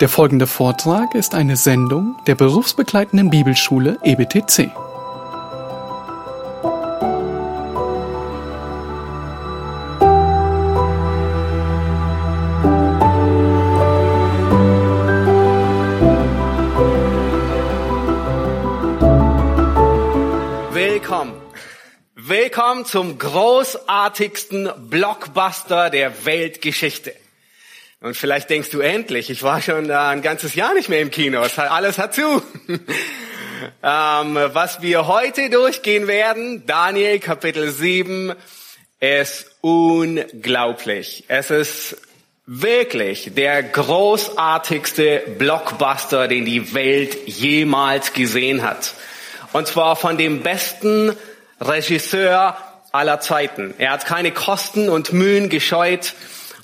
Der folgende Vortrag ist eine Sendung der berufsbegleitenden Bibelschule EBTC. Willkommen. Willkommen zum großartigsten Blockbuster der Weltgeschichte. Und vielleicht denkst du endlich, ich war schon ein ganzes Jahr nicht mehr im Kino, alles hat zu. ähm, was wir heute durchgehen werden, Daniel Kapitel 7, ist unglaublich. Es ist wirklich der großartigste Blockbuster, den die Welt jemals gesehen hat. Und zwar von dem besten Regisseur aller Zeiten. Er hat keine Kosten und Mühen gescheut,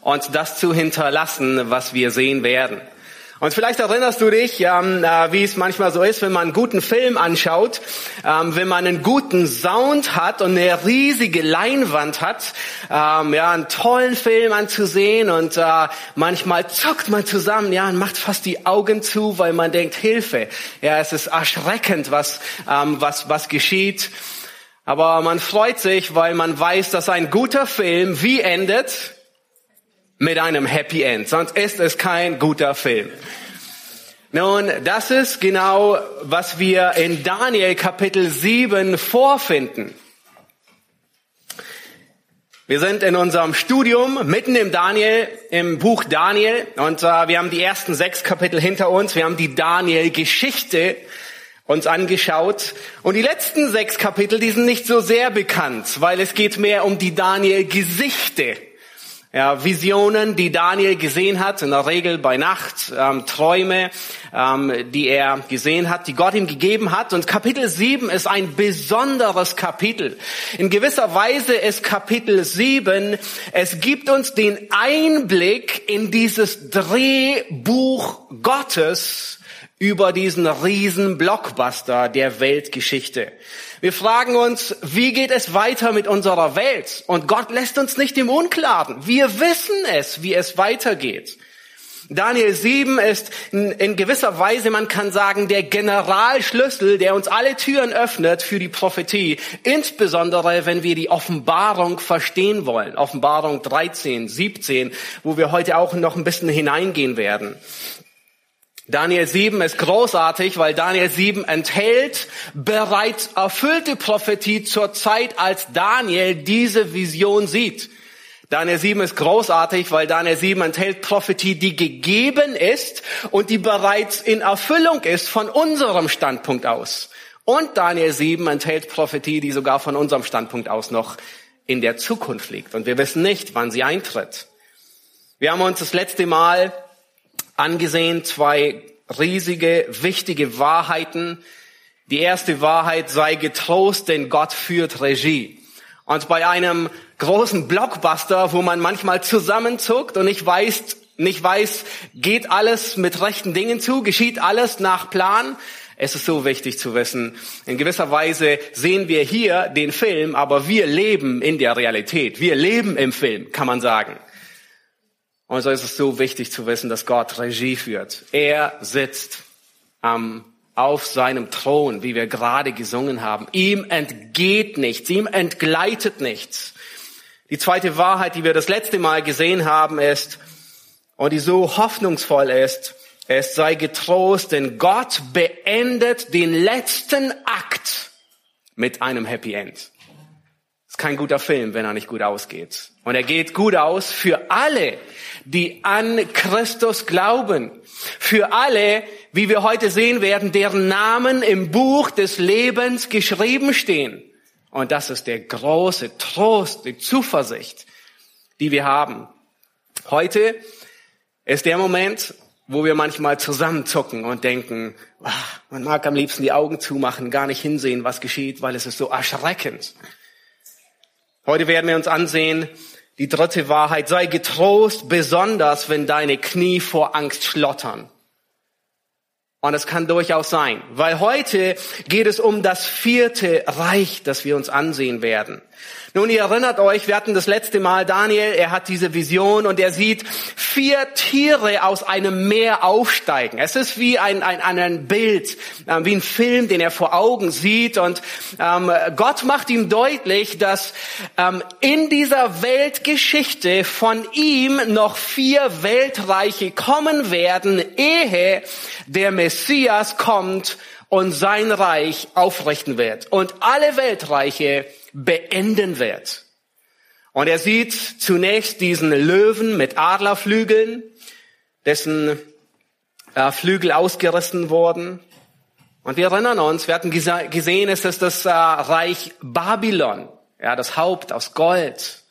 uns das zu hinterlassen, was wir sehen werden. Und vielleicht erinnerst du dich, ähm, äh, wie es manchmal so ist, wenn man einen guten Film anschaut, ähm, wenn man einen guten Sound hat und eine riesige Leinwand hat, ähm, ja, einen tollen Film anzusehen und äh, manchmal zuckt man zusammen, ja, und macht fast die Augen zu, weil man denkt, Hilfe. Ja, es ist erschreckend, was, ähm, was, was geschieht. Aber man freut sich, weil man weiß, dass ein guter Film wie endet? Mit einem Happy End. Sonst ist es kein guter Film. Nun, das ist genau, was wir in Daniel Kapitel 7 vorfinden. Wir sind in unserem Studium mitten im Daniel, im Buch Daniel und äh, wir haben die ersten sechs Kapitel hinter uns. Wir haben die Daniel-Geschichte uns angeschaut und die letzten sechs Kapitel, die sind nicht so sehr bekannt, weil es geht mehr um die Daniel-Gesichte ja, Visionen, die Daniel gesehen hat, in der Regel bei Nacht, ähm, Träume, ähm, die er gesehen hat, die Gott ihm gegeben hat. Und Kapitel 7 ist ein besonderes Kapitel. In gewisser Weise ist Kapitel 7, es gibt uns den Einblick in dieses Drehbuch Gottes über diesen riesen Blockbuster der Weltgeschichte. Wir fragen uns, wie geht es weiter mit unserer Welt? Und Gott lässt uns nicht im Unklaren. Wir wissen es, wie es weitergeht. Daniel 7 ist in, gewisser Weise, man kann sagen, der Generalschlüssel, der uns alle Türen öffnet für die Prophetie. Insbesondere, wenn wir die Offenbarung verstehen wollen. Offenbarung 13, 17, wo wir heute auch noch ein bisschen hineingehen werden. Daniel 7 ist großartig, weil Daniel 7 enthält bereits erfüllte Prophetie zur Zeit, als Daniel diese Vision sieht. Daniel 7 ist großartig, weil Daniel 7 enthält Prophetie, die gegeben ist und die bereits in Erfüllung ist von unserem Standpunkt aus. Und Daniel 7 enthält Prophetie, die sogar von unserem Standpunkt aus noch in der Zukunft liegt. Und wir wissen nicht, wann sie eintritt. Wir haben uns das letzte Mal angesehen, zwei riesige, wichtige Wahrheiten. Die erste Wahrheit sei getrost, denn Gott führt Regie. Und bei einem großen Blockbuster, wo man manchmal zusammenzuckt und nicht weiß, nicht weiß, geht alles mit rechten Dingen zu, geschieht alles nach Plan, es ist so wichtig zu wissen, in gewisser Weise sehen wir hier den Film, aber wir leben in der Realität. Wir leben im Film, kann man sagen. Und so ist es so wichtig zu wissen, dass Gott Regie führt. Er sitzt ähm, auf seinem Thron, wie wir gerade gesungen haben. Ihm entgeht nichts, ihm entgleitet nichts. Die zweite Wahrheit, die wir das letzte Mal gesehen haben, ist, und die so hoffnungsvoll ist, es sei getrost, denn Gott beendet den letzten Akt mit einem Happy End. Ist kein guter Film, wenn er nicht gut ausgeht. Und er geht gut aus für alle, die an Christus glauben. Für alle, wie wir heute sehen werden, deren Namen im Buch des Lebens geschrieben stehen. Und das ist der große Trost, die Zuversicht, die wir haben. Heute ist der Moment, wo wir manchmal zusammenzucken und denken, ach, man mag am liebsten die Augen zumachen, gar nicht hinsehen, was geschieht, weil es ist so erschreckend. Heute werden wir uns ansehen, die dritte Wahrheit, sei getrost, besonders wenn deine Knie vor Angst schlottern. Und es kann durchaus sein, weil heute geht es um das vierte Reich, das wir uns ansehen werden. Nun, ihr erinnert euch, wir hatten das letzte Mal Daniel, er hat diese Vision und er sieht vier Tiere aus einem Meer aufsteigen. Es ist wie ein, ein, ein Bild, äh, wie ein Film, den er vor Augen sieht. Und ähm, Gott macht ihm deutlich, dass ähm, in dieser Weltgeschichte von ihm noch vier Weltreiche kommen werden, ehe der Messias kommt und sein Reich aufrichten wird. Und alle Weltreiche beenden wird. Und er sieht zunächst diesen Löwen mit Adlerflügeln, dessen äh, Flügel ausgerissen wurden. Und wir erinnern uns, wir hatten gesehen, es ist das äh, Reich Babylon, ja, das Haupt aus Gold.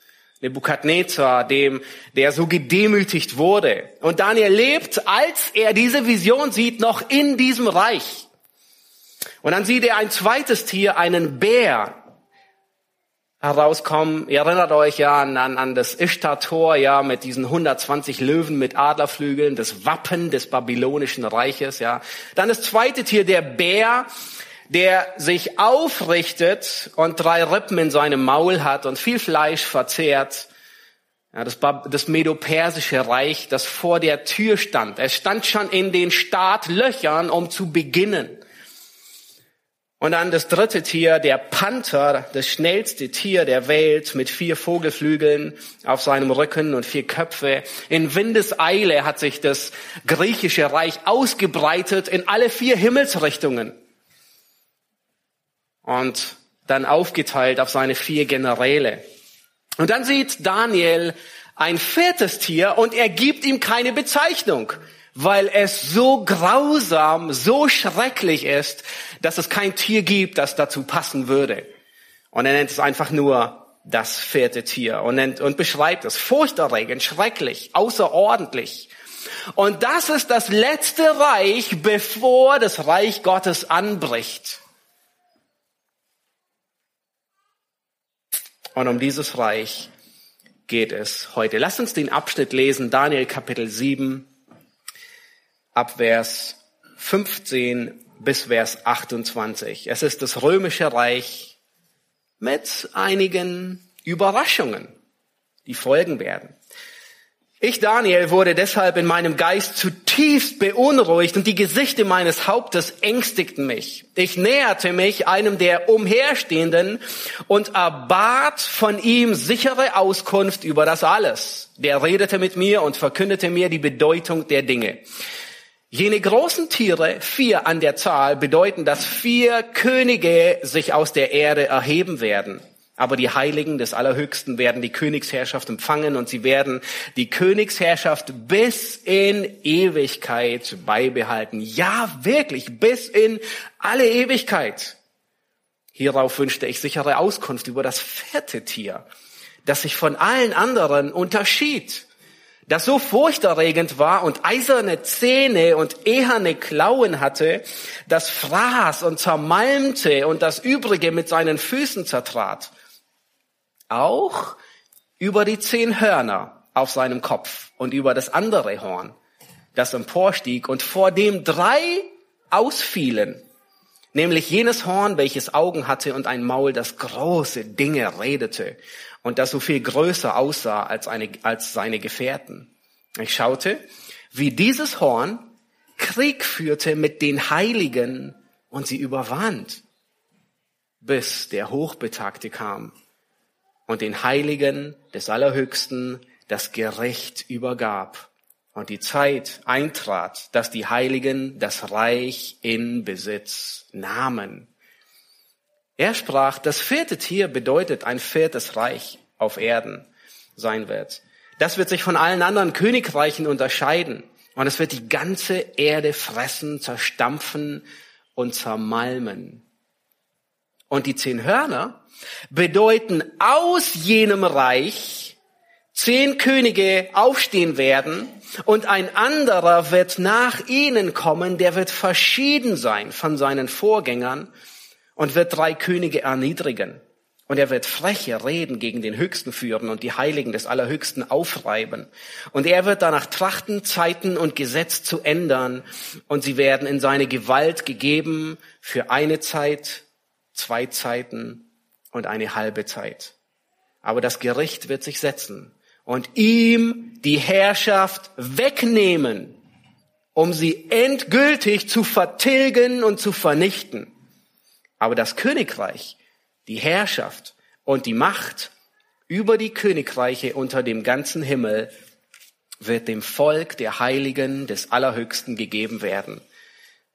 Nebukadnezar, dem, der so gedemütigt wurde. Und Daniel lebt, als er diese Vision sieht, noch in diesem Reich. Und dann sieht er ein zweites Tier, einen Bär, herauskommen. Ihr erinnert euch ja an, an, an das Ishtar-Tor, ja, mit diesen 120 Löwen mit Adlerflügeln, das Wappen des babylonischen Reiches, ja. Dann das zweite Tier, der Bär, der sich aufrichtet und drei Rippen in seinem Maul hat und viel Fleisch verzehrt. Ja, das, das Medo-Persische Reich, das vor der Tür stand. Es stand schon in den Startlöchern, um zu beginnen. Und dann das dritte Tier, der Panther, das schnellste Tier der Welt mit vier Vogelflügeln auf seinem Rücken und vier Köpfe. In Windeseile hat sich das griechische Reich ausgebreitet in alle vier Himmelsrichtungen. Und dann aufgeteilt auf seine vier Generäle. Und dann sieht Daniel ein viertes Tier und er gibt ihm keine Bezeichnung weil es so grausam, so schrecklich ist, dass es kein Tier gibt, das dazu passen würde. Und er nennt es einfach nur das vierte Tier und, nennt, und beschreibt es furchterregend, schrecklich, außerordentlich. Und das ist das letzte Reich, bevor das Reich Gottes anbricht. Und um dieses Reich geht es heute. Lass uns den Abschnitt lesen, Daniel Kapitel 7, ab Vers 15 bis Vers 28. Es ist das römische Reich mit einigen Überraschungen, die folgen werden. Ich, Daniel, wurde deshalb in meinem Geist zutiefst beunruhigt und die Gesichter meines Hauptes ängstigten mich. Ich näherte mich einem der Umherstehenden und erbat von ihm sichere Auskunft über das alles. Der redete mit mir und verkündete mir die Bedeutung der Dinge. Jene großen Tiere, vier an der Zahl, bedeuten, dass vier Könige sich aus der Erde erheben werden. Aber die Heiligen des Allerhöchsten werden die Königsherrschaft empfangen und sie werden die Königsherrschaft bis in Ewigkeit beibehalten. Ja, wirklich, bis in alle Ewigkeit. Hierauf wünschte ich sichere Auskunft über das vierte Tier, das sich von allen anderen unterschied das so furchterregend war und eiserne Zähne und eherne Klauen hatte, das fraß und zermalmte und das Übrige mit seinen Füßen zertrat. Auch über die zehn Hörner auf seinem Kopf und über das andere Horn, das emporstieg und vor dem drei ausfielen, nämlich jenes Horn, welches Augen hatte und ein Maul, das große Dinge redete und das so viel größer aussah als, eine, als seine Gefährten. Ich schaute, wie dieses Horn Krieg führte mit den Heiligen und sie überwand, bis der Hochbetagte kam und den Heiligen des Allerhöchsten das Gericht übergab und die Zeit eintrat, dass die Heiligen das Reich in Besitz nahmen. Er sprach, das vierte Tier bedeutet ein viertes Reich auf Erden sein wird. Das wird sich von allen anderen Königreichen unterscheiden. Und es wird die ganze Erde fressen, zerstampfen und zermalmen. Und die zehn Hörner bedeuten aus jenem Reich zehn Könige aufstehen werden und ein anderer wird nach ihnen kommen, der wird verschieden sein von seinen Vorgängern und wird drei Könige erniedrigen Und er wird freche Reden gegen den Höchsten führen und die Heiligen des Allerhöchsten aufreiben. Und er wird danach trachten, Zeiten und Gesetz zu ändern. Und sie werden in seine Gewalt gegeben für eine Zeit, zwei Zeiten und eine halbe Zeit. Aber das Gericht wird sich setzen und ihm die Herrschaft wegnehmen, um sie endgültig zu vertilgen und zu vernichten. Aber das Königreich die Herrschaft und die Macht über die Königreiche unter dem ganzen Himmel wird dem Volk der Heiligen des Allerhöchsten gegeben werden.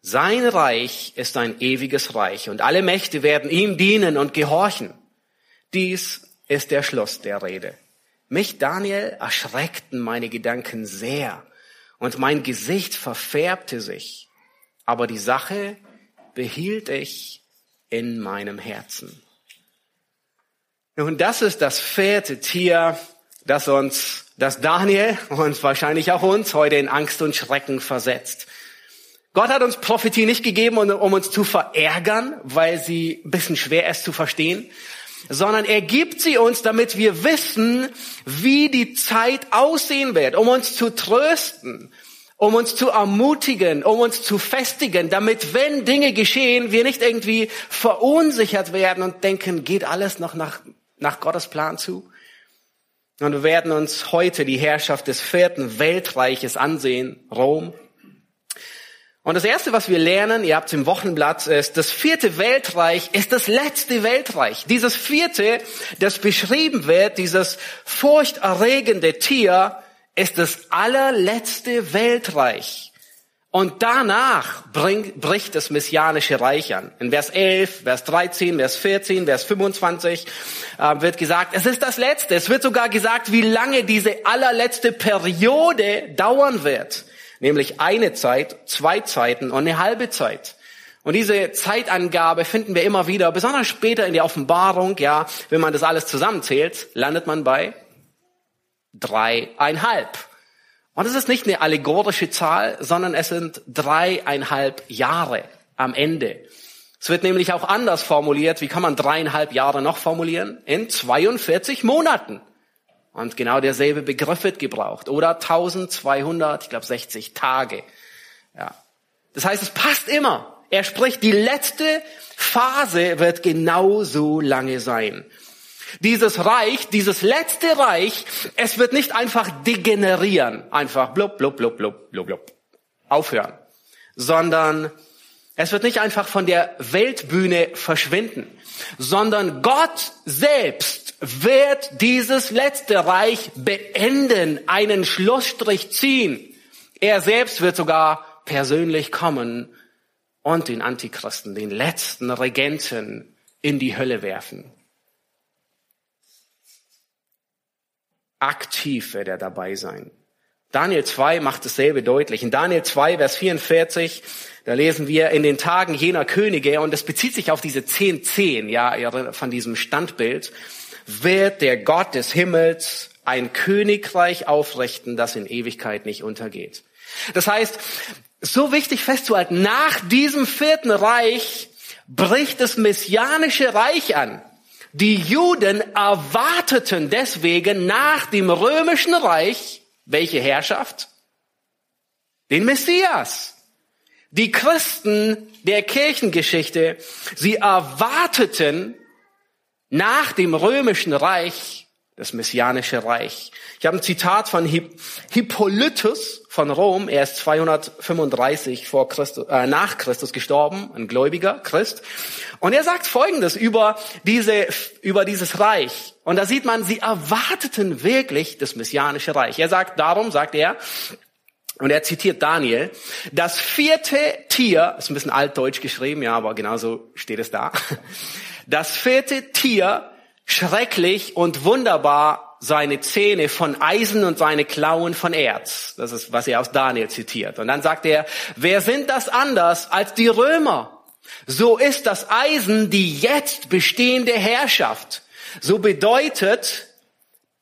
Sein Reich ist ein ewiges Reich und alle Mächte werden ihm dienen und gehorchen. Dies ist der Schluss der Rede. Mich, Daniel, erschreckten meine Gedanken sehr und mein Gesicht verfärbte sich. Aber die Sache behielt ich in meinem Herzen. Und das ist das vierte Tier, das uns, das Daniel und wahrscheinlich auch uns heute in Angst und Schrecken versetzt. Gott hat uns Prophetie nicht gegeben, um uns zu verärgern, weil sie ein bisschen schwer ist zu verstehen, sondern er gibt sie uns, damit wir wissen, wie die Zeit aussehen wird, um uns zu trösten, um uns zu ermutigen, um uns zu festigen, damit wenn Dinge geschehen, wir nicht irgendwie verunsichert werden und denken, geht alles noch nach nach Gottes Plan zu. Und wir werden uns heute die Herrschaft des vierten Weltreiches ansehen, Rom. Und das erste, was wir lernen, ihr habt es im Wochenblatt, ist, das vierte Weltreich ist das letzte Weltreich. Dieses vierte, das beschrieben wird, dieses furchterregende Tier, ist das allerletzte Weltreich. Und danach bringt, bricht das messianische Reich an. In Vers 11, Vers 13, Vers 14, Vers 25 äh, wird gesagt, es ist das Letzte. Es wird sogar gesagt, wie lange diese allerletzte Periode dauern wird. Nämlich eine Zeit, zwei Zeiten und eine halbe Zeit. Und diese Zeitangabe finden wir immer wieder, besonders später in der Offenbarung, ja, wenn man das alles zusammenzählt, landet man bei dreieinhalb. Und es ist nicht eine allegorische Zahl, sondern es sind dreieinhalb Jahre am Ende. Es wird nämlich auch anders formuliert. Wie kann man dreieinhalb Jahre noch formulieren? In 42 Monaten. Und genau derselbe Begriff wird gebraucht. Oder 1200, ich glaube 60 Tage. Ja. Das heißt, es passt immer. Er spricht, die letzte Phase wird genauso lange sein. Dieses Reich, dieses letzte Reich, es wird nicht einfach degenerieren, einfach blub, blub, blub, blub, blub, blub, aufhören, sondern es wird nicht einfach von der Weltbühne verschwinden, sondern Gott selbst wird dieses letzte Reich beenden, einen Schlussstrich ziehen. Er selbst wird sogar persönlich kommen und den Antichristen, den letzten Regenten in die Hölle werfen. Aktiv wird er dabei sein. Daniel 2 macht dasselbe deutlich. In Daniel 2, Vers 44, da lesen wir in den Tagen jener Könige, und das bezieht sich auf diese 10, 10, ja, von diesem Standbild, wird der Gott des Himmels ein Königreich aufrichten, das in Ewigkeit nicht untergeht. Das heißt, so wichtig festzuhalten, nach diesem vierten Reich bricht das messianische Reich an. Die Juden erwarteten deswegen nach dem römischen Reich welche Herrschaft? Den Messias. Die Christen der Kirchengeschichte, sie erwarteten nach dem römischen Reich das messianische Reich. Ich habe ein Zitat von Hippolytus von Rom. Er ist 235 vor Christus, äh, nach Christus gestorben, ein gläubiger Christ. Und er sagt Folgendes über diese, über dieses Reich. Und da sieht man, sie erwarteten wirklich das messianische Reich. Er sagt, darum sagt er, und er zitiert Daniel, das vierte Tier, ist ein bisschen altdeutsch geschrieben, ja, aber genauso steht es da. Das vierte Tier schrecklich und wunderbar seine Zähne von Eisen und seine Klauen von Erz. Das ist, was er aus Daniel zitiert. Und dann sagt er, wer sind das anders als die Römer? So ist das Eisen die jetzt bestehende Herrschaft. So bedeutet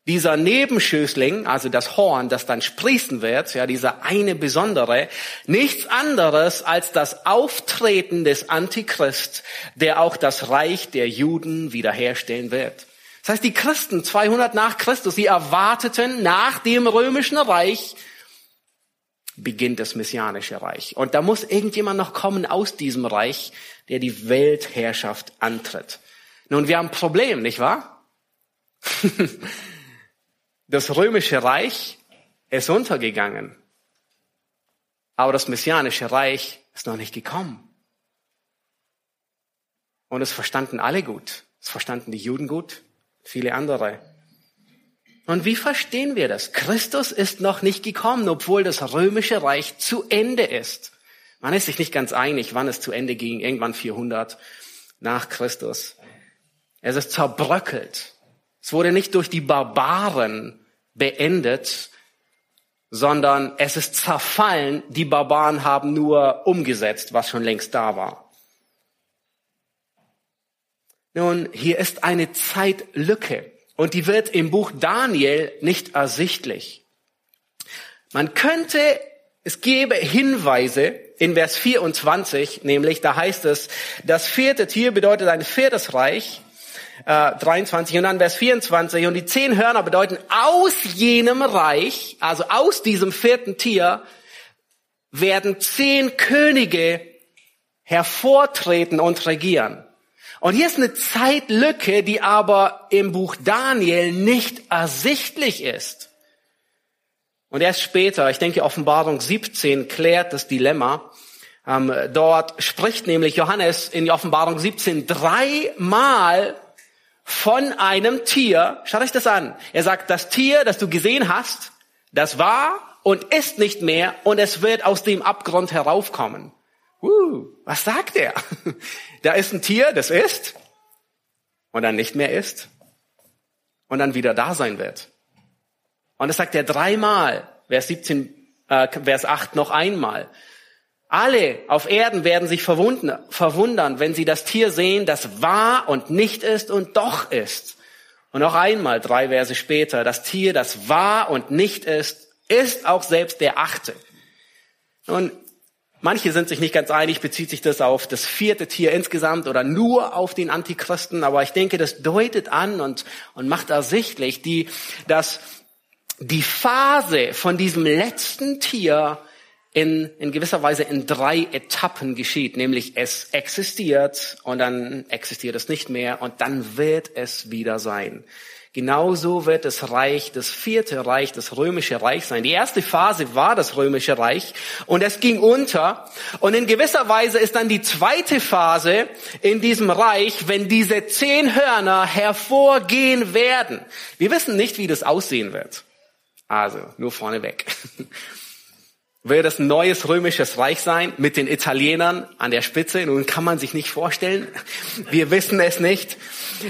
dieser Nebenschößling, also das Horn, das dann sprießen wird, ja, dieser eine besondere, nichts anderes als das Auftreten des Antichrist, der auch das Reich der Juden wiederherstellen wird. Das heißt, die Christen 200 nach Christus, sie erwarteten nach dem römischen Reich beginnt das messianische Reich. Und da muss irgendjemand noch kommen aus diesem Reich, der die Weltherrschaft antritt. Nun, wir haben ein Problem, nicht wahr? Das römische Reich ist untergegangen. Aber das messianische Reich ist noch nicht gekommen. Und es verstanden alle gut. Es verstanden die Juden gut, viele andere. Und wie verstehen wir das? Christus ist noch nicht gekommen, obwohl das römische Reich zu Ende ist. Man ist sich nicht ganz einig, wann es zu Ende ging, irgendwann 400 nach Christus. Es ist zerbröckelt. Es wurde nicht durch die Barbaren beendet, sondern es ist zerfallen. Die Barbaren haben nur umgesetzt, was schon längst da war. Nun, hier ist eine Zeitlücke und die wird im Buch Daniel nicht ersichtlich. Man könnte, es gäbe Hinweise in Vers 24, nämlich da heißt es, das vierte Tier bedeutet ein viertes Reich äh, 23 und dann Vers 24. Und die zehn Hörner bedeuten aus jenem Reich, also aus diesem vierten Tier, werden zehn Könige hervortreten und regieren. Und hier ist eine Zeitlücke, die aber im Buch Daniel nicht ersichtlich ist. Und erst später, ich denke Offenbarung 17 klärt das Dilemma. Ähm, dort spricht nämlich Johannes in Offenbarung 17 dreimal von einem Tier. Schaut euch das an. Er sagt, das Tier, das du gesehen hast, das war und ist nicht mehr und es wird aus dem Abgrund heraufkommen. Uh, was sagt er? Da ist ein Tier, das ist und dann nicht mehr ist und dann wieder da sein wird. Und das sagt er dreimal. Vers 17, äh, Vers 8 noch einmal. Alle auf Erden werden sich verwundern, wenn sie das Tier sehen, das wahr und nicht ist und doch ist. Und noch einmal, drei Verse später, das Tier, das wahr und nicht ist, ist auch selbst der Achte. Nun, manche sind sich nicht ganz einig, bezieht sich das auf das vierte Tier insgesamt oder nur auf den Antichristen, aber ich denke, das deutet an und, und macht ersichtlich, die, dass die Phase von diesem letzten Tier in, in gewisser Weise in drei Etappen geschieht, nämlich es existiert und dann existiert es nicht mehr und dann wird es wieder sein. Genauso wird das Reich, das vierte Reich, das römische Reich sein. Die erste Phase war das römische Reich und es ging unter. Und in gewisser Weise ist dann die zweite Phase in diesem Reich, wenn diese zehn Hörner hervorgehen werden. Wir wissen nicht, wie das aussehen wird. Also, nur vorneweg. wird es ein neues römisches Reich sein mit den Italienern an der Spitze. Nun kann man sich nicht vorstellen. Wir wissen es nicht.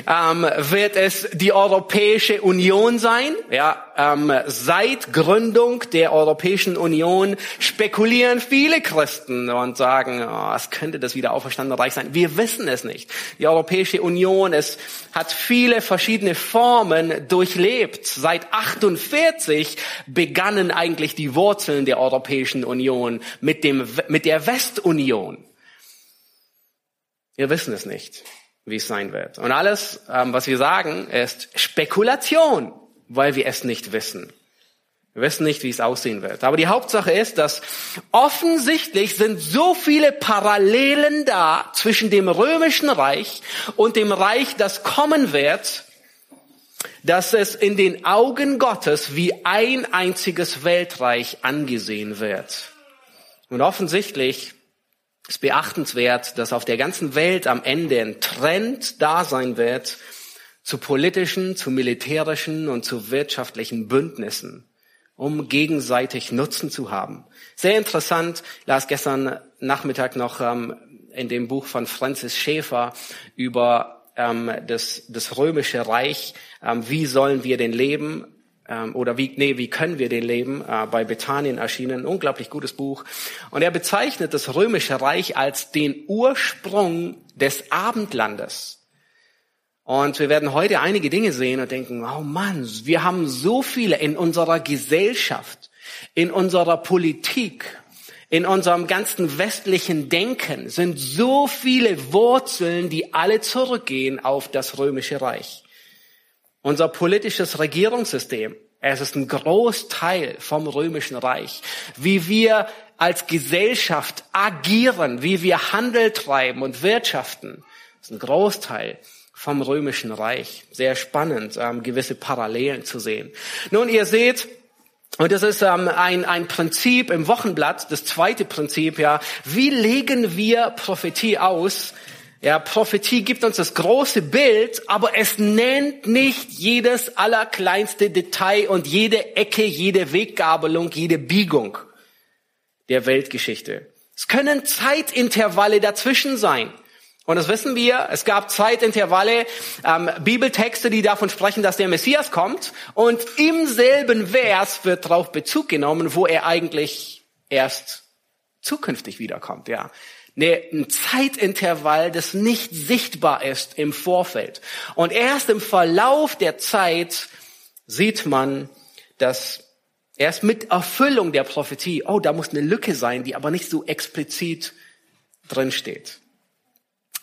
Ähm, wird es die Europäische Union sein? Ja, ähm, seit Gründung der Europäischen Union spekulieren viele Christen und sagen, oh, es könnte das wieder auferstandene Reich sein. Wir wissen es nicht. Die Europäische Union es hat viele verschiedene Formen durchlebt. Seit 48 begannen eigentlich die Wurzeln der Europäischen Union mit dem, mit der Westunion. Wir wissen es nicht, wie es sein wird. Und alles, ähm, was wir sagen, ist Spekulation weil wir es nicht wissen. Wir wissen nicht, wie es aussehen wird. Aber die Hauptsache ist, dass offensichtlich sind so viele Parallelen da zwischen dem römischen Reich und dem Reich, das kommen wird, dass es in den Augen Gottes wie ein einziges Weltreich angesehen wird. Und offensichtlich ist beachtenswert, dass auf der ganzen Welt am Ende ein Trend da sein wird, zu politischen, zu militärischen und zu wirtschaftlichen Bündnissen, um gegenseitig Nutzen zu haben. Sehr interessant, las gestern Nachmittag noch ähm, in dem Buch von Francis Schäfer über ähm, das, das römische Reich, ähm, wie sollen wir denn leben, ähm, oder wie, nee, wie können wir den leben, äh, bei Bethanien erschienen, ein unglaublich gutes Buch. Und er bezeichnet das römische Reich als den Ursprung des Abendlandes. Und wir werden heute einige Dinge sehen und denken, oh Mann, wir haben so viele in unserer Gesellschaft, in unserer Politik, in unserem ganzen westlichen Denken sind so viele Wurzeln, die alle zurückgehen auf das römische Reich. Unser politisches Regierungssystem, es ist ein Großteil vom römischen Reich. Wie wir als Gesellschaft agieren, wie wir Handel treiben und wirtschaften, ist ein Großteil vom römischen Reich. Sehr spannend, ähm, gewisse Parallelen zu sehen. Nun, ihr seht, und das ist ähm, ein, ein Prinzip im Wochenblatt, das zweite Prinzip, ja. Wie legen wir Prophetie aus? Ja, Prophetie gibt uns das große Bild, aber es nennt nicht jedes allerkleinste Detail und jede Ecke, jede Weggabelung, jede Biegung der Weltgeschichte. Es können Zeitintervalle dazwischen sein. Und das wissen wir, es gab Zeitintervalle, ähm, Bibeltexte, die davon sprechen, dass der Messias kommt. Und im selben Vers wird darauf Bezug genommen, wo er eigentlich erst zukünftig wiederkommt. Ja, ein Zeitintervall, das nicht sichtbar ist im Vorfeld. Und erst im Verlauf der Zeit sieht man, dass erst mit Erfüllung der Prophetie, oh, da muss eine Lücke sein, die aber nicht so explizit drin steht.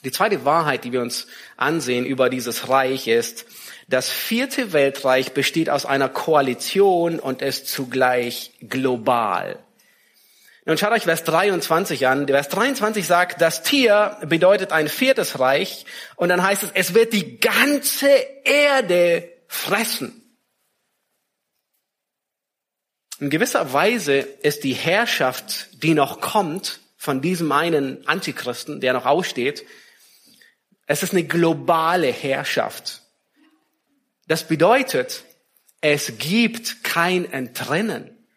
Die zweite Wahrheit, die wir uns ansehen über dieses Reich ist, das vierte Weltreich besteht aus einer Koalition und ist zugleich global. Nun schaut euch Vers 23 an. Vers 23 sagt, das Tier bedeutet ein viertes Reich und dann heißt es, es wird die ganze Erde fressen. In gewisser Weise ist die Herrschaft, die noch kommt, von diesem einen Antichristen, der noch aussteht, es ist eine globale Herrschaft. Das bedeutet, es gibt kein Entrennen.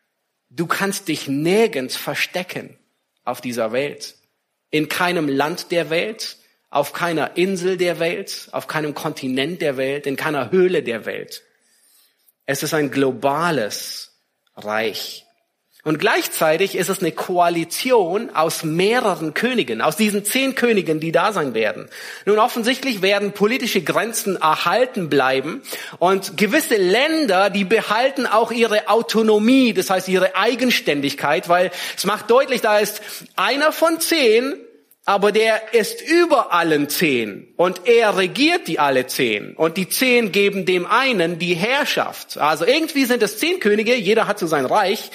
Du kannst dich nirgends verstecken auf dieser Welt. In keinem Land der Welt, auf keiner Insel der Welt, auf keinem Kontinent der Welt, in keiner Höhle der Welt. Es ist ein globales Reich. Und gleichzeitig ist es eine Koalition aus mehreren Königen, aus diesen zehn Königen, die da sein werden. Nun offensichtlich werden politische Grenzen erhalten bleiben und gewisse Länder, die behalten auch ihre Autonomie, das heißt ihre Eigenständigkeit, weil es macht deutlich, da ist einer von zehn, aber der ist über allen zehn und er regiert die alle zehn und die zehn geben dem einen die Herrschaft. Also irgendwie sind es zehn Könige, jeder hat so sein Reich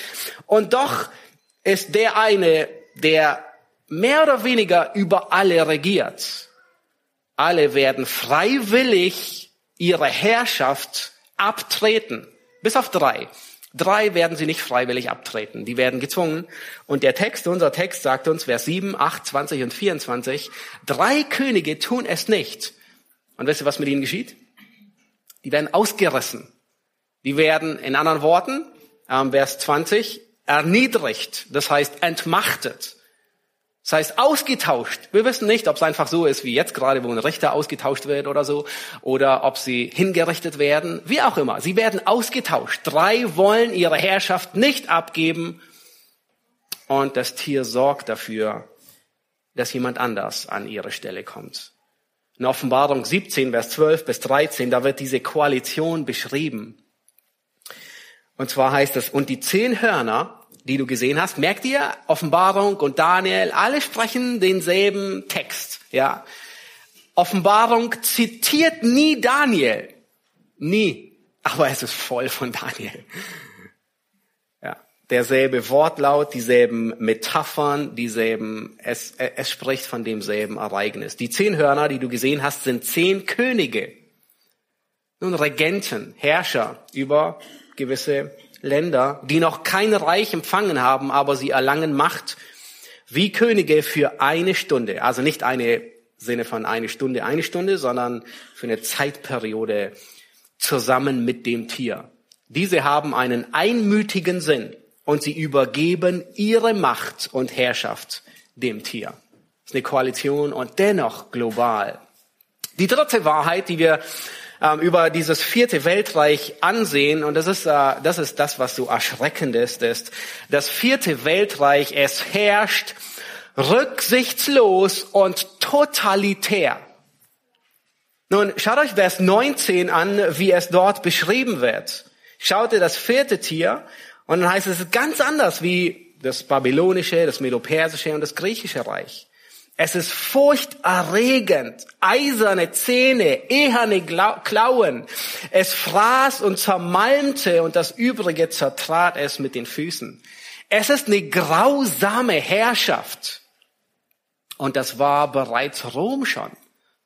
und doch ist der eine, der mehr oder weniger über alle regiert. Alle werden freiwillig ihre Herrschaft abtreten, bis auf drei. Drei werden sie nicht freiwillig abtreten, die werden gezwungen. Und der Text, unser Text sagt uns, Vers 7, 8, 20 und 24, drei Könige tun es nicht. Und wisst ihr, was mit ihnen geschieht? Die werden ausgerissen. Die werden, in anderen Worten, ähm, Vers 20, erniedrigt, das heißt entmachtet. Das heißt ausgetauscht. Wir wissen nicht, ob es einfach so ist wie jetzt gerade, wo ein Richter ausgetauscht wird oder so, oder ob sie hingerichtet werden, wie auch immer. Sie werden ausgetauscht. Drei wollen ihre Herrschaft nicht abgeben und das Tier sorgt dafür, dass jemand anders an ihre Stelle kommt. In Offenbarung 17, Vers 12 bis 13, da wird diese Koalition beschrieben. Und zwar heißt es, und die zehn Hörner, die du gesehen hast, merkt ihr, Offenbarung und Daniel, alle sprechen denselben Text, ja. Offenbarung zitiert nie Daniel. Nie. Aber es ist voll von Daniel. Ja. Derselbe Wortlaut, dieselben Metaphern, dieselben, es, es spricht von demselben Ereignis. Die zehn Hörner, die du gesehen hast, sind zehn Könige. Nun Regenten, Herrscher über gewisse Länder, die noch kein Reich empfangen haben, aber sie erlangen Macht wie Könige für eine Stunde. Also nicht eine Sinne von eine Stunde, eine Stunde, sondern für eine Zeitperiode zusammen mit dem Tier. Diese haben einen einmütigen Sinn und sie übergeben ihre Macht und Herrschaft dem Tier. Das ist eine Koalition und dennoch global. Die dritte Wahrheit, die wir ähm, über dieses vierte Weltreich ansehen, und das ist, äh, das ist das, was so erschreckend ist, ist, das vierte Weltreich, es herrscht rücksichtslos und totalitär. Nun, schaut euch Vers 19 an, wie es dort beschrieben wird. Schaut ihr das vierte Tier und dann heißt es, ganz anders wie das babylonische, das medopersische und das griechische Reich. Es ist furchterregend, eiserne Zähne, eherne Klauen. Es fraß und zermalmte und das Übrige zertrat es mit den Füßen. Es ist eine grausame Herrschaft. Und das war bereits Rom schon.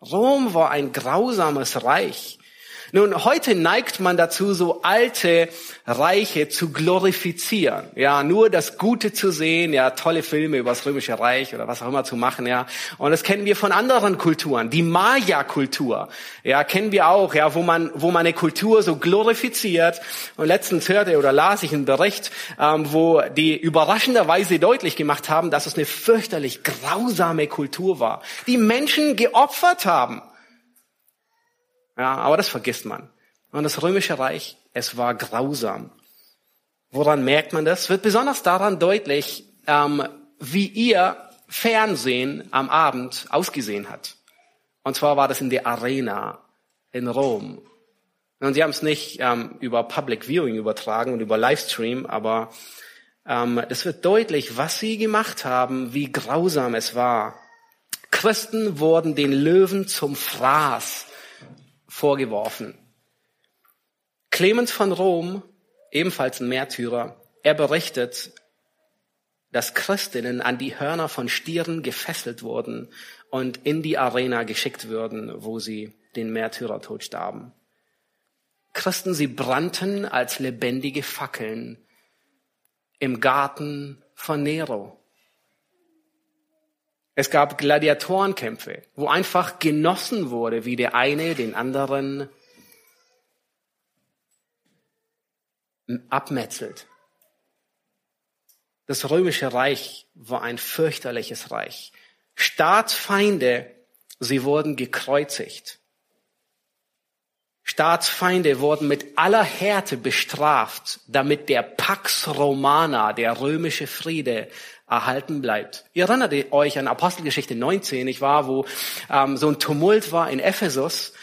Rom war ein grausames Reich. Nun, heute neigt man dazu, so alte Reiche zu glorifizieren. Ja, nur das Gute zu sehen, ja, tolle Filme über das Römische Reich oder was auch immer zu machen, ja. Und das kennen wir von anderen Kulturen. Die Maya-Kultur, ja, kennen wir auch, ja, wo man, wo man eine Kultur so glorifiziert. Und letztens hörte oder las ich einen Bericht, ähm, wo die überraschenderweise deutlich gemacht haben, dass es eine fürchterlich grausame Kultur war, die Menschen geopfert haben ja, aber das vergisst man. Und das römische Reich, es war grausam. Woran merkt man das? Wird besonders daran deutlich, ähm, wie ihr Fernsehen am Abend ausgesehen hat. Und zwar war das in der Arena in Rom. Und sie haben es nicht ähm, über Public Viewing übertragen und über Livestream, aber ähm, es wird deutlich, was sie gemacht haben, wie grausam es war. Christen wurden den Löwen zum Fraß vorgeworfen. Clemens von Rom, ebenfalls ein Märtyrer, er berichtet, dass Christinnen an die Hörner von Stieren gefesselt wurden und in die Arena geschickt würden, wo sie den Märtyrertod starben. Christen, sie brannten als lebendige Fackeln im Garten von Nero. Es gab Gladiatorenkämpfe, wo einfach genossen wurde, wie der eine den anderen abmetzelt. Das römische Reich war ein fürchterliches Reich. Staatsfeinde, sie wurden gekreuzigt. Staatsfeinde wurden mit aller Härte bestraft, damit der Pax Romana, der römische Friede, erhalten bleibt. Ihr erinnert euch an Apostelgeschichte 19, ich war, wo ähm, so ein Tumult war in Ephesus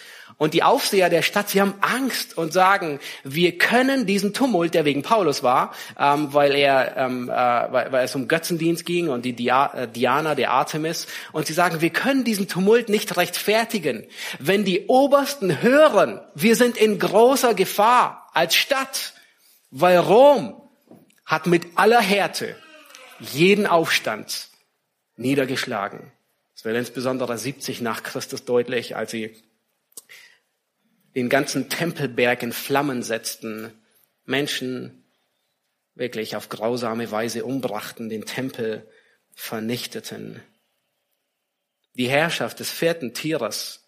und die Aufseher der Stadt, sie haben Angst und sagen, wir können diesen Tumult, der wegen Paulus war, ähm, weil er, ähm, äh, weil, weil es um Götzendienst ging und die Dia äh, Diana, der Artemis, und sie sagen, wir können diesen Tumult nicht rechtfertigen, wenn die Obersten hören, wir sind in großer Gefahr als Stadt, weil Rom hat mit aller Härte jeden Aufstand niedergeschlagen. Das wird insbesondere 70 nach Christus deutlich, als sie den ganzen Tempelberg in Flammen setzten, Menschen wirklich auf grausame Weise umbrachten, den Tempel vernichteten. Die Herrschaft des vierten Tieres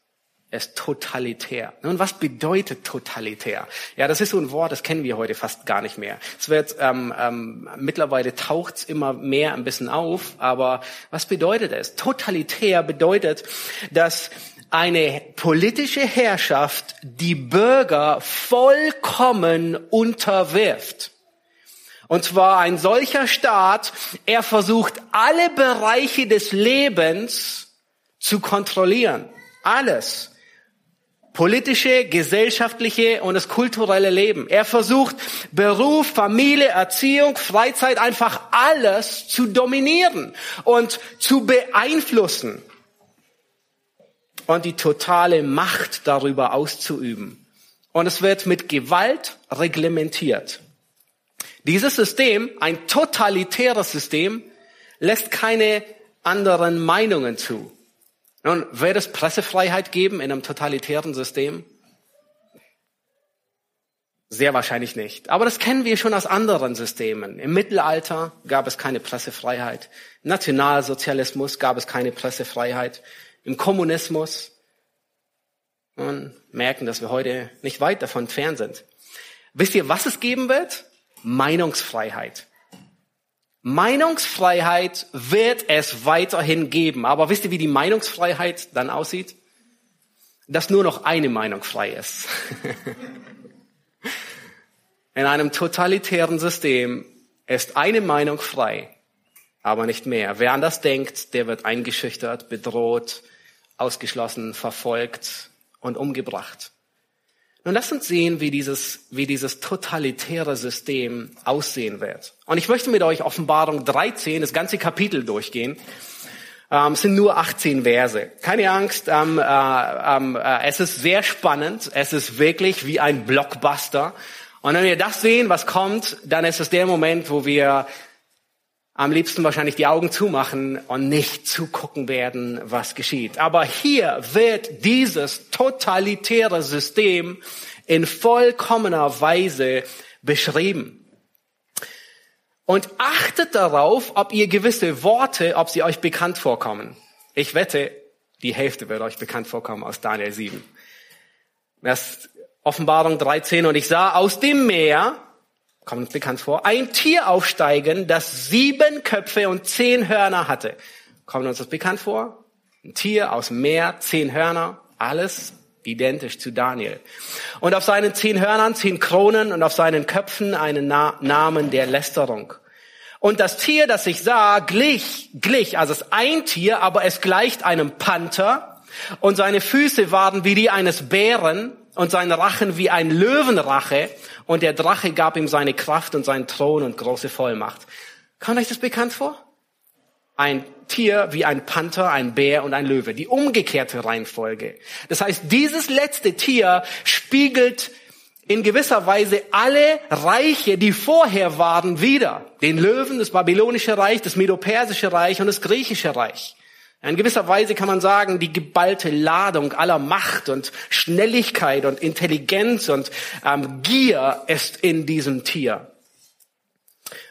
ist totalitär. Nun, was bedeutet totalitär? Ja, das ist so ein Wort, das kennen wir heute fast gar nicht mehr. Es wird ähm, ähm, mittlerweile taucht's immer mehr ein bisschen auf, aber was bedeutet es? Totalitär bedeutet, dass eine politische Herrschaft die Bürger vollkommen unterwirft. Und zwar ein solcher Staat, er versucht alle Bereiche des Lebens zu kontrollieren. Alles politische, gesellschaftliche und das kulturelle Leben. Er versucht Beruf, Familie, Erziehung, Freizeit, einfach alles zu dominieren und zu beeinflussen und die totale Macht darüber auszuüben. Und es wird mit Gewalt reglementiert. Dieses System, ein totalitäres System, lässt keine anderen Meinungen zu. Nun, wird es Pressefreiheit geben in einem totalitären System? Sehr wahrscheinlich nicht. Aber das kennen wir schon aus anderen Systemen. Im Mittelalter gab es keine Pressefreiheit. Im Nationalsozialismus gab es keine Pressefreiheit. Im Kommunismus. Und merken, dass wir heute nicht weit davon entfernt sind. Wisst ihr, was es geben wird? Meinungsfreiheit. Meinungsfreiheit wird es weiterhin geben. Aber wisst ihr, wie die Meinungsfreiheit dann aussieht? Dass nur noch eine Meinung frei ist. In einem totalitären System ist eine Meinung frei, aber nicht mehr. Wer anders denkt, der wird eingeschüchtert, bedroht, ausgeschlossen, verfolgt und umgebracht. Nun lass uns sehen, wie dieses, wie dieses totalitäre System aussehen wird. Und ich möchte mit euch Offenbarung 13, das ganze Kapitel durchgehen. Ähm, es sind nur 18 Verse. Keine Angst, ähm, äh, ähm, äh, es ist sehr spannend. Es ist wirklich wie ein Blockbuster. Und wenn wir das sehen, was kommt, dann ist es der Moment, wo wir am liebsten wahrscheinlich die Augen zumachen und nicht zugucken werden, was geschieht. Aber hier wird dieses totalitäre System in vollkommener Weise beschrieben. Und achtet darauf, ob ihr gewisse Worte, ob sie euch bekannt vorkommen. Ich wette, die Hälfte wird euch bekannt vorkommen aus Daniel 7. Das Offenbarung 13. Und ich sah aus dem Meer, kommt uns bekannt vor, ein Tier aufsteigen, das sieben Köpfe und zehn Hörner hatte. Kommt uns das bekannt vor? Ein Tier aus Meer, zehn Hörner, alles identisch zu Daniel. Und auf seinen zehn Hörnern zehn Kronen und auf seinen Köpfen einen Na Namen der Lästerung. Und das Tier, das ich sah, glich, glich, also es ist ein Tier, aber es gleicht einem Panther und seine Füße waren wie die eines Bären und sein Rachen wie ein Löwenrache und der Drache gab ihm seine Kraft und seinen Thron und große Vollmacht. Kommt euch das bekannt vor? Ein Tier wie ein Panther, ein Bär und ein Löwe. Die umgekehrte Reihenfolge. Das heißt, dieses letzte Tier spiegelt in gewisser Weise alle Reiche, die vorher waren, wieder. Den Löwen, das babylonische Reich, das medopersische Reich und das griechische Reich. In gewisser Weise kann man sagen, die geballte Ladung aller Macht und Schnelligkeit und Intelligenz und ähm, Gier ist in diesem Tier.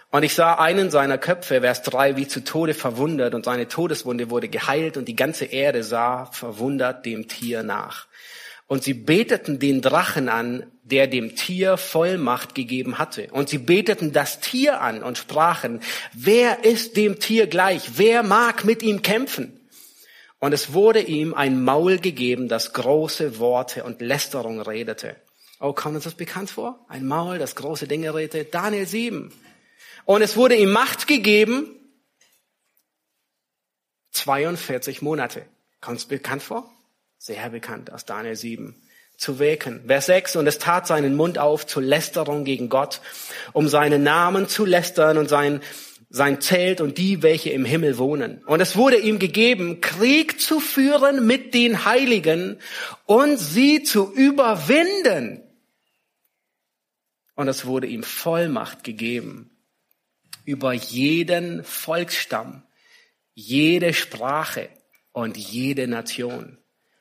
Und ich sah einen seiner Köpfe, Vers 3, wie zu Tode verwundert und seine Todeswunde wurde geheilt und die ganze Erde sah verwundert dem Tier nach. Und sie beteten den Drachen an, der dem Tier Vollmacht gegeben hatte. Und sie beteten das Tier an und sprachen, wer ist dem Tier gleich? Wer mag mit ihm kämpfen? Und es wurde ihm ein Maul gegeben, das große Worte und Lästerung redete. Oh, kommt uns das bekannt vor? Ein Maul, das große Dinge redete. Daniel 7. Und es wurde ihm Macht gegeben, 42 Monate. Kommt es bekannt vor? Sehr bekannt aus Daniel 7 zu wirken. Vers 6, und es tat seinen Mund auf zur Lästerung gegen Gott, um seinen Namen zu lästern und sein sein Zelt und die, welche im Himmel wohnen. Und es wurde ihm gegeben, Krieg zu führen mit den Heiligen und sie zu überwinden. Und es wurde ihm Vollmacht gegeben über jeden Volksstamm, jede Sprache und jede Nation.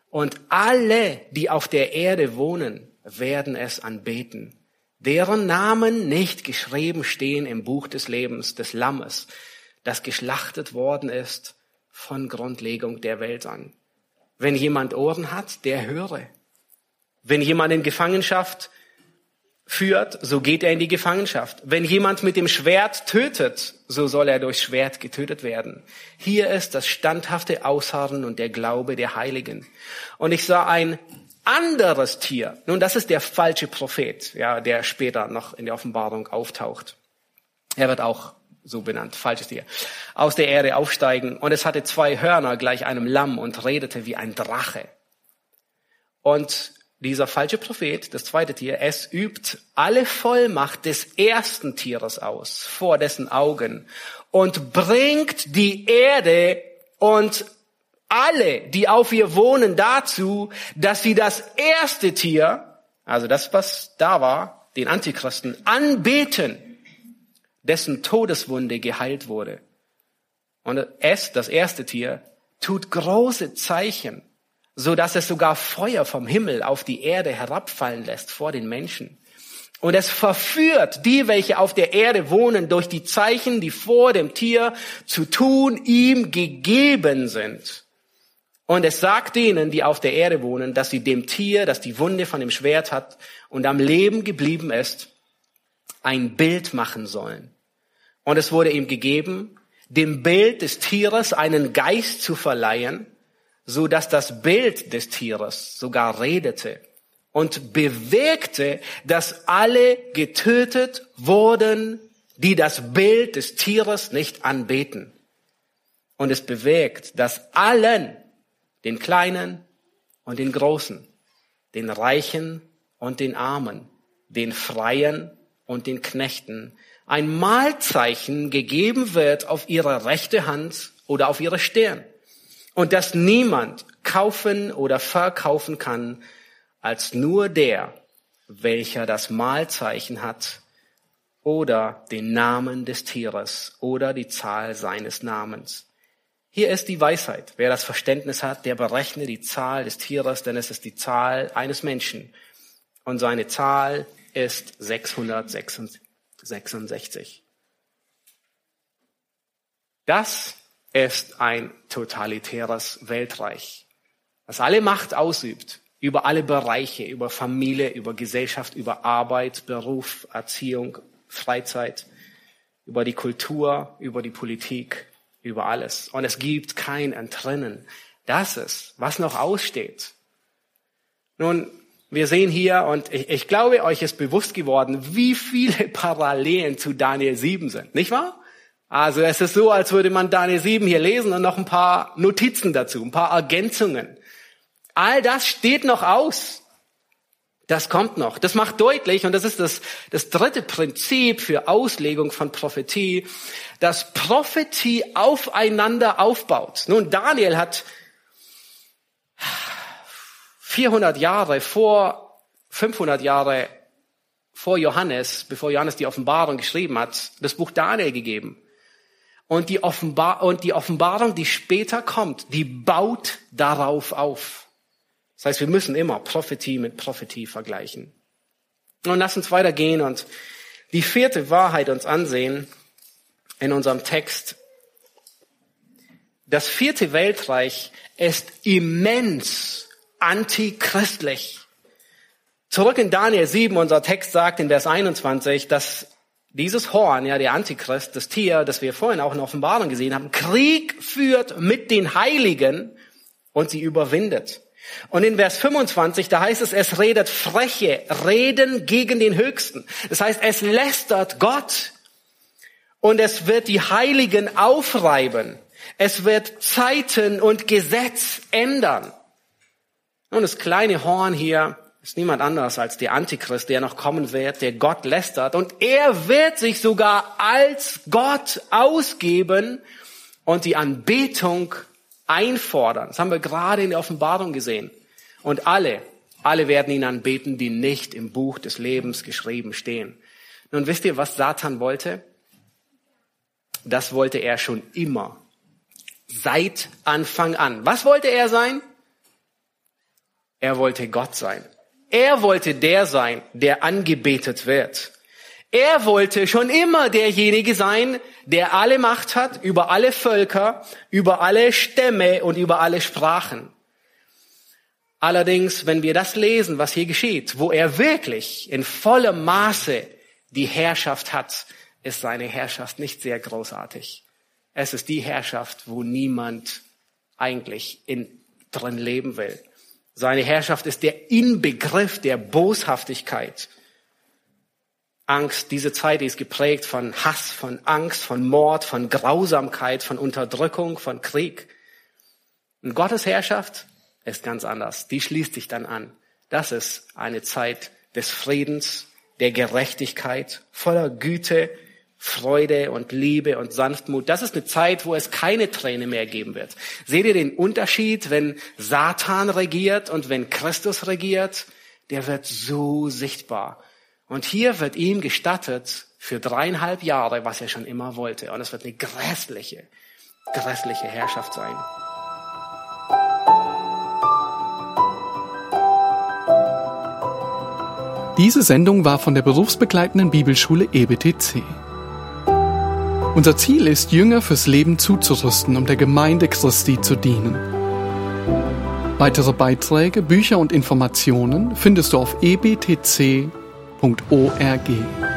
Und alle, die auf der Erde wohnen, werden es anbeten deren Namen nicht geschrieben stehen im Buch des Lebens des Lammes, das geschlachtet worden ist von Grundlegung der Welt an. Wenn jemand Ohren hat, der höre. Wenn jemand in Gefangenschaft führt, so geht er in die Gefangenschaft. Wenn jemand mit dem Schwert tötet, so soll er durch Schwert getötet werden. Hier ist das standhafte Ausharren und der Glaube der Heiligen. Und ich sah ein anderes Tier. Nun, das ist der falsche Prophet, ja, der später noch in der Offenbarung auftaucht. Er wird auch so benannt, falsches Tier, aus der Erde aufsteigen und es hatte zwei Hörner gleich einem Lamm und redete wie ein Drache. Und dieser falsche Prophet, das zweite Tier, es übt alle Vollmacht des ersten Tieres aus vor dessen Augen und bringt die Erde und alle, die auf ihr wohnen, dazu, dass sie das erste Tier, also das, was da war, den Antichristen, anbeten, dessen Todeswunde geheilt wurde. Und es, das erste Tier, tut große Zeichen, so dass es sogar Feuer vom Himmel auf die Erde herabfallen lässt vor den Menschen. Und es verführt die, welche auf der Erde wohnen, durch die Zeichen, die vor dem Tier zu tun ihm gegeben sind. Und es sagt denen, die auf der Erde wohnen, dass sie dem Tier, das die Wunde von dem Schwert hat und am Leben geblieben ist, ein Bild machen sollen. Und es wurde ihm gegeben, dem Bild des Tieres einen Geist zu verleihen, so dass das Bild des Tieres sogar redete und bewegte, dass alle getötet wurden, die das Bild des Tieres nicht anbeten. Und es bewegt, dass allen den Kleinen und den Großen, den Reichen und den Armen, den Freien und den Knechten ein Mahlzeichen gegeben wird auf ihre rechte Hand oder auf ihre Stirn und dass niemand kaufen oder verkaufen kann als nur der, welcher das Mahlzeichen hat oder den Namen des Tieres oder die Zahl seines Namens. Hier ist die Weisheit. Wer das Verständnis hat, der berechne die Zahl des Tieres, denn es ist die Zahl eines Menschen. Und seine Zahl ist 666. Das ist ein totalitäres Weltreich, das alle Macht ausübt über alle Bereiche, über Familie, über Gesellschaft, über Arbeit, Beruf, Erziehung, Freizeit, über die Kultur, über die Politik, über alles. Und es gibt kein Entrinnen. Das ist, was noch aussteht. Nun, wir sehen hier, und ich, ich glaube, euch ist bewusst geworden, wie viele Parallelen zu Daniel 7 sind, nicht wahr? Also es ist so, als würde man Daniel 7 hier lesen und noch ein paar Notizen dazu, ein paar Ergänzungen. All das steht noch aus. Das kommt noch. Das macht deutlich, und das ist das, das dritte Prinzip für Auslegung von Prophetie, dass Prophetie aufeinander aufbaut. Nun, Daniel hat 400 Jahre vor, 500 Jahre vor Johannes, bevor Johannes die Offenbarung geschrieben hat, das Buch Daniel gegeben. Und die, Offenbar und die Offenbarung, die später kommt, die baut darauf auf. Das heißt, wir müssen immer Prophetie mit Prophetie vergleichen. Und lass uns weitergehen und die vierte Wahrheit uns ansehen in unserem Text. Das vierte Weltreich ist immens antichristlich. Zurück in Daniel 7, unser Text sagt in Vers 21, dass dieses Horn, ja, der Antichrist, das Tier, das wir vorhin auch in Offenbarung gesehen haben, Krieg führt mit den Heiligen und sie überwindet. Und in Vers 25, da heißt es, es redet freche Reden gegen den Höchsten. Das heißt, es lästert Gott und es wird die Heiligen aufreiben. Es wird Zeiten und Gesetz ändern. Und das kleine Horn hier ist niemand anders als der Antichrist, der noch kommen wird, der Gott lästert. Und er wird sich sogar als Gott ausgeben und die Anbetung einfordern. Das haben wir gerade in der Offenbarung gesehen. Und alle, alle werden ihn anbeten, die nicht im Buch des Lebens geschrieben stehen. Nun wisst ihr, was Satan wollte? Das wollte er schon immer. Seit Anfang an. Was wollte er sein? Er wollte Gott sein. Er wollte der sein, der angebetet wird. Er wollte schon immer derjenige sein, der alle Macht hat über alle Völker, über alle Stämme und über alle Sprachen. Allerdings, wenn wir das lesen, was hier geschieht, wo er wirklich in vollem Maße die Herrschaft hat, ist seine Herrschaft nicht sehr großartig. Es ist die Herrschaft, wo niemand eigentlich in, drin leben will. Seine Herrschaft ist der Inbegriff der Boshaftigkeit. Angst, diese Zeit ist geprägt von Hass, von Angst, von Mord, von Grausamkeit, von Unterdrückung, von Krieg. Und Gottes Herrschaft ist ganz anders. Die schließt sich dann an. Das ist eine Zeit des Friedens, der Gerechtigkeit, voller Güte, Freude und Liebe und Sanftmut. Das ist eine Zeit, wo es keine Träne mehr geben wird. Seht ihr den Unterschied, wenn Satan regiert und wenn Christus regiert? Der wird so sichtbar. Und hier wird ihm gestattet für dreieinhalb Jahre, was er schon immer wollte. Und es wird eine grässliche, grässliche Herrschaft sein. Diese Sendung war von der berufsbegleitenden Bibelschule EBTC. Unser Ziel ist, Jünger fürs Leben zuzurüsten, um der Gemeinde Christi zu dienen. Weitere Beiträge, Bücher und Informationen findest du auf ebtc.org.